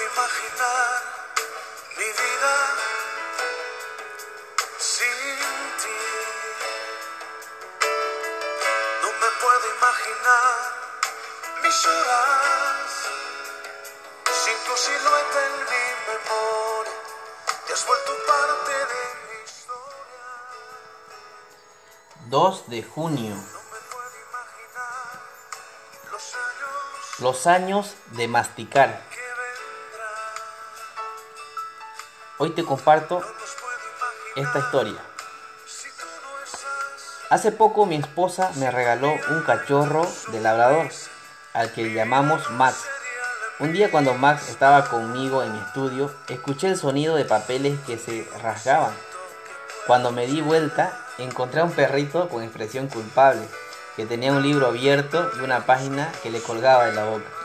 de imaginar mi vida sin ti. No me puedo imaginar mis horas sin tu silueta en mi memoria. Te has vuelto parte de mi historia. 2 de junio. Los años de masticar. Hoy te comparto esta historia. Hace poco mi esposa me regaló un cachorro de labrador, al que llamamos Max. Un día cuando Max estaba conmigo en mi estudio, escuché el sonido de papeles que se rasgaban. Cuando me di vuelta, encontré a un perrito con expresión culpable, que tenía un libro abierto y una página que le colgaba de la boca.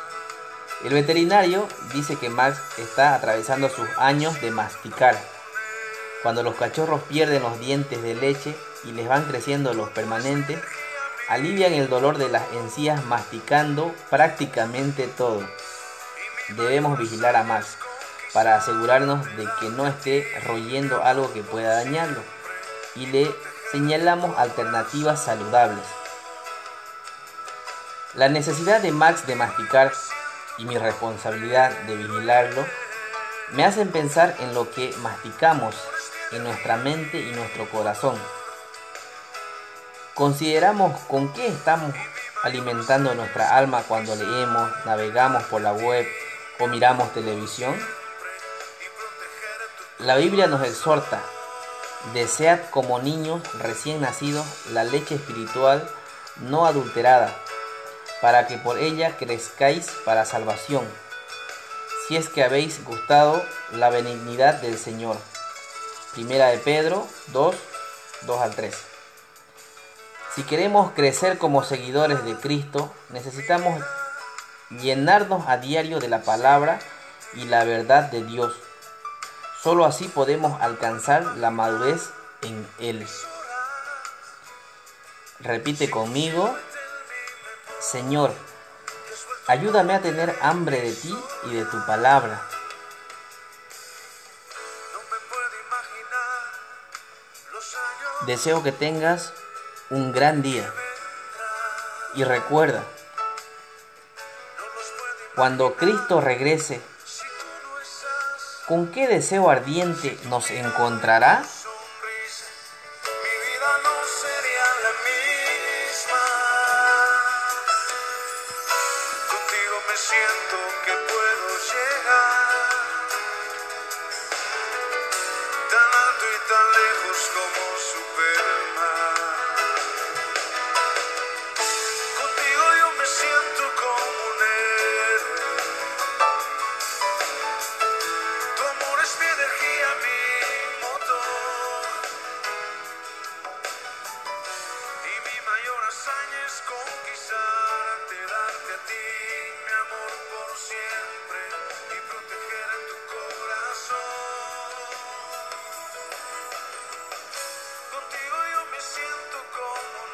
El veterinario dice que Max está atravesando sus años de masticar. Cuando los cachorros pierden los dientes de leche y les van creciendo los permanentes, alivian el dolor de las encías masticando prácticamente todo. Debemos vigilar a Max para asegurarnos de que no esté royendo algo que pueda dañarlo y le señalamos alternativas saludables. La necesidad de Max de masticar y mi responsabilidad de vigilarlo me hacen pensar en lo que masticamos en nuestra mente y nuestro corazón. Consideramos con qué estamos alimentando nuestra alma cuando leemos, navegamos por la web o miramos televisión. La Biblia nos exhorta, desead como niños recién nacidos la leche espiritual no adulterada, para que por ella crezcáis para salvación, si es que habéis gustado la benignidad del Señor. Primera de Pedro 2, 2 al 3. Si queremos crecer como seguidores de Cristo, necesitamos llenarnos a diario de la palabra y la verdad de Dios. Solo así podemos alcanzar la madurez en Él. Repite conmigo, Señor, ayúdame a tener hambre de ti y de tu palabra. Deseo que tengas un gran día. Y recuerda, cuando Cristo regrese. ¿con qué deseo ardiente nos encontrará? Siento que puedo llegar. Tan alto y tan